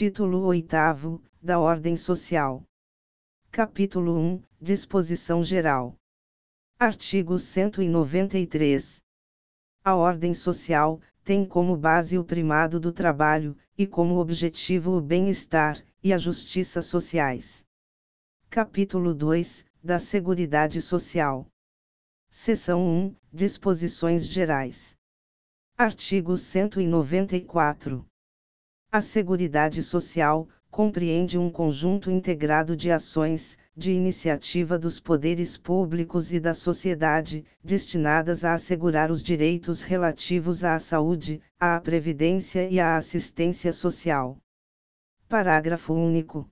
Título 8 da Ordem Social. Capítulo 1 Disposição Geral. Artigo 193. A ordem social tem como base o primado do trabalho, e como objetivo o bem-estar e a justiça sociais. Capítulo 2 da Seguridade Social. Seção 1 Disposições Gerais. Artigo 194. A Seguridade Social compreende um conjunto integrado de ações, de iniciativa dos poderes públicos e da sociedade, destinadas a assegurar os direitos relativos à saúde, à previdência e à assistência social. Parágrafo único.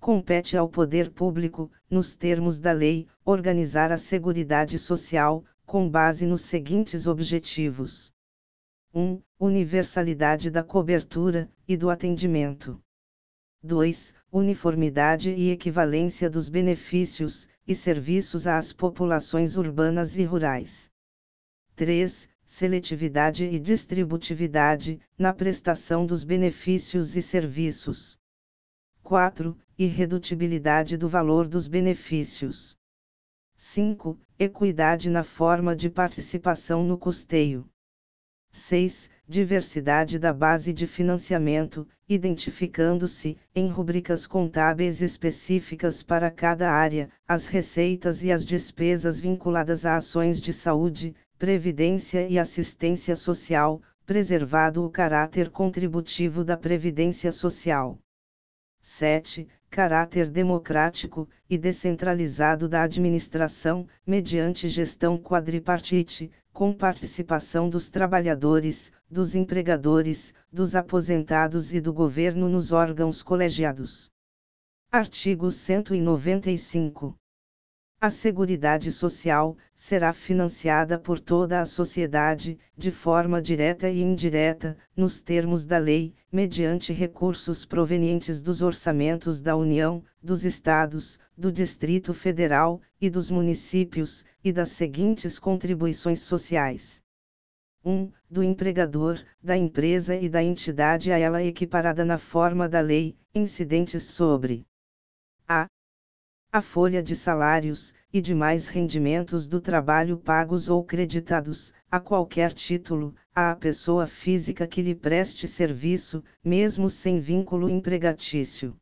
Compete ao poder público, nos termos da lei, organizar a Seguridade Social, com base nos seguintes objetivos: 1. Universalidade da cobertura e do atendimento. 2. Uniformidade e equivalência dos benefícios e serviços às populações urbanas e rurais. 3. Seletividade e distributividade na prestação dos benefícios e serviços. 4. Irredutibilidade do valor dos benefícios. 5. Equidade na forma de participação no custeio. 6. Diversidade da base de financiamento, identificando-se, em rubricas contábeis específicas para cada área, as receitas e as despesas vinculadas a ações de saúde, previdência e assistência social, preservado o caráter contributivo da previdência social. 7. Caráter democrático e descentralizado da administração, mediante gestão quadripartite, com participação dos trabalhadores, dos empregadores, dos aposentados e do governo nos órgãos colegiados. Artigo 195. A Seguridade Social será financiada por toda a sociedade, de forma direta e indireta, nos termos da lei, mediante recursos provenientes dos orçamentos da União, dos Estados, do Distrito Federal e dos municípios, e das seguintes contribuições sociais. 1. Do empregador, da empresa e da entidade a ela equiparada na forma da lei, incidentes sobre a folha de salários, e demais rendimentos do trabalho pagos ou creditados, a qualquer título, à pessoa física que lhe preste serviço, mesmo sem vínculo empregatício.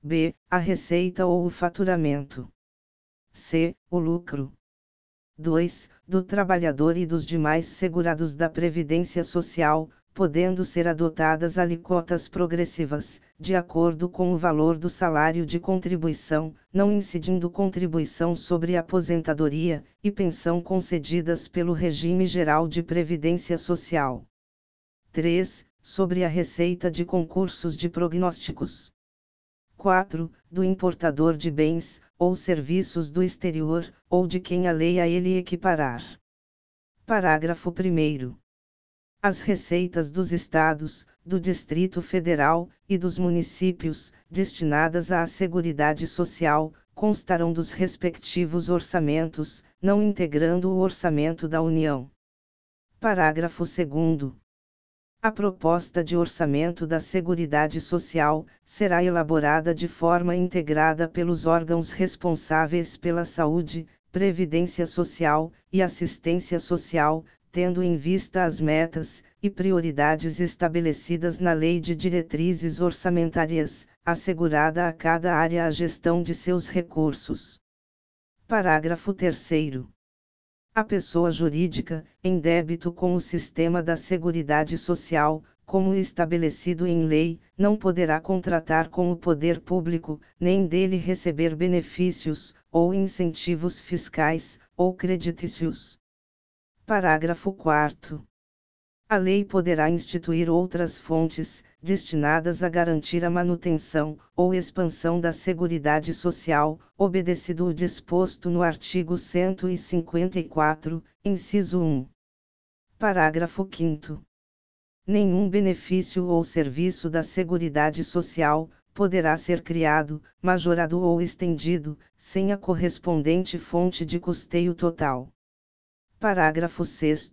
B. A receita ou o faturamento. C. O lucro. 2. Do trabalhador e dos demais segurados da Previdência Social, podendo ser adotadas alíquotas progressivas, de acordo com o valor do salário de contribuição, não incidindo contribuição sobre aposentadoria e pensão concedidas pelo Regime Geral de Previdência Social. 3. Sobre a receita de concursos de prognósticos. 4. Do importador de bens, ou serviços do exterior, ou de quem a lei a ele equiparar. Parágrafo 1 as receitas dos estados, do Distrito Federal e dos municípios, destinadas à Seguridade Social, constarão dos respectivos orçamentos, não integrando o orçamento da União. Parágrafo 2. A proposta de orçamento da Seguridade Social será elaborada de forma integrada pelos órgãos responsáveis pela saúde, previdência social e assistência social, tendo em vista as metas e prioridades estabelecidas na Lei de Diretrizes Orçamentárias, assegurada a cada área a gestão de seus recursos. Parágrafo 3. A pessoa jurídica, em débito com o sistema da Seguridade Social, como estabelecido em lei, não poderá contratar com o poder público, nem dele receber benefícios, ou incentivos fiscais, ou creditícios Parágrafo 4. A lei poderá instituir outras fontes, destinadas a garantir a manutenção ou expansão da Seguridade Social, obedecido o disposto no artigo 154, inciso 1. Parágrafo 5. Nenhum benefício ou serviço da Seguridade Social poderá ser criado, majorado ou estendido, sem a correspondente fonte de custeio total. Parágrafo 6.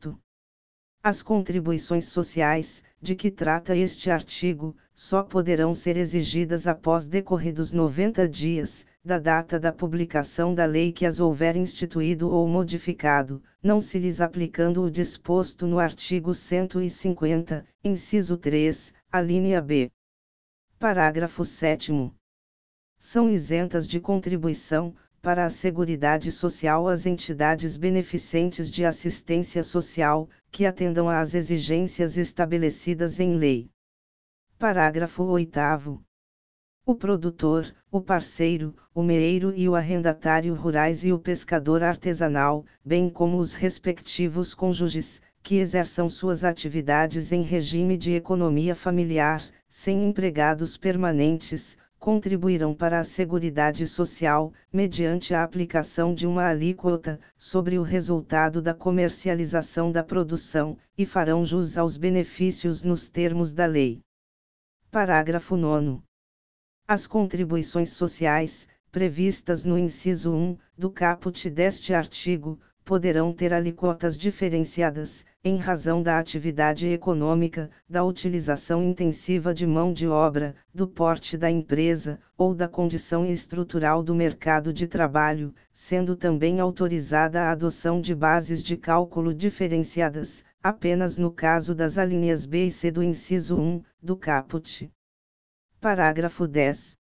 As contribuições sociais, de que trata este artigo, só poderão ser exigidas após decorridos 90 dias, da data da publicação da lei que as houver instituído ou modificado, não se lhes aplicando o disposto no artigo 150, inciso 3, a linha B. Parágrafo 7. São isentas de contribuição, para a Seguridade Social as entidades beneficentes de assistência social, que atendam às exigências estabelecidas em lei. Parágrafo 8. O produtor, o parceiro, o meeiro e o arrendatário rurais e o pescador artesanal, bem como os respectivos cônjuges, que exerçam suas atividades em regime de economia familiar, sem empregados permanentes, contribuirão para a Seguridade Social, mediante a aplicação de uma alíquota, sobre o resultado da comercialização da produção, e farão jus aos benefícios nos termos da lei. Parágrafo 9. As contribuições sociais, previstas no inciso 1, do caput deste artigo, poderão ter alíquotas diferenciadas, em razão da atividade econômica, da utilização intensiva de mão de obra, do porte da empresa, ou da condição estrutural do mercado de trabalho, sendo também autorizada a adoção de bases de cálculo diferenciadas, apenas no caso das alíneas B e C do inciso 1, do caput. Parágrafo 10.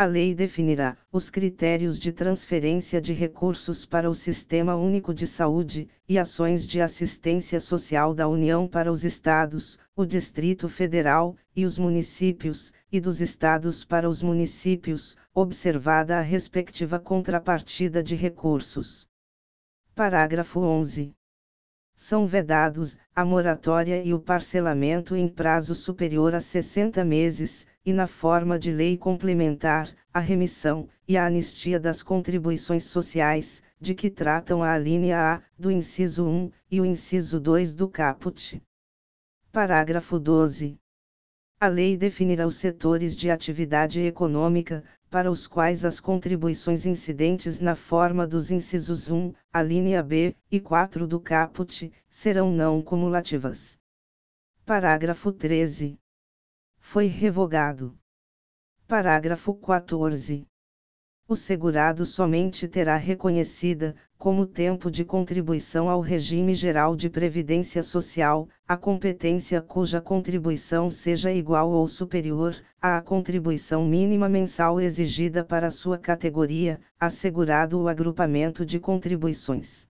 A lei definirá os critérios de transferência de recursos para o Sistema Único de Saúde e ações de assistência social da União para os Estados, o Distrito Federal e os municípios, e dos Estados para os municípios, observada a respectiva contrapartida de recursos. Parágrafo 11 são vedados a moratória e o parcelamento em prazo superior a 60 meses, e na forma de lei complementar, a remissão e a anistia das contribuições sociais, de que tratam a linha A, do inciso 1, e o inciso 2 do caput. Parágrafo 12. A lei definirá os setores de atividade econômica, para os quais as contribuições incidentes na forma dos incisos 1, a linha B, e 4 do caput, serão não cumulativas. Parágrafo 13. Foi revogado. Parágrafo 14 o segurado somente terá reconhecida, como tempo de contribuição ao regime geral de previdência social, a competência cuja contribuição seja igual ou superior à contribuição mínima mensal exigida para sua categoria, assegurado o agrupamento de contribuições.